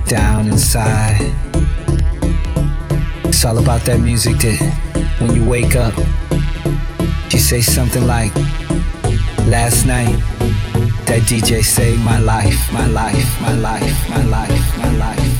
deep down inside. It's all about that music that when you wake up, you say something like, Last night, that DJ saved my life, my life, my life, my life, my life. My life.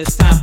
It's time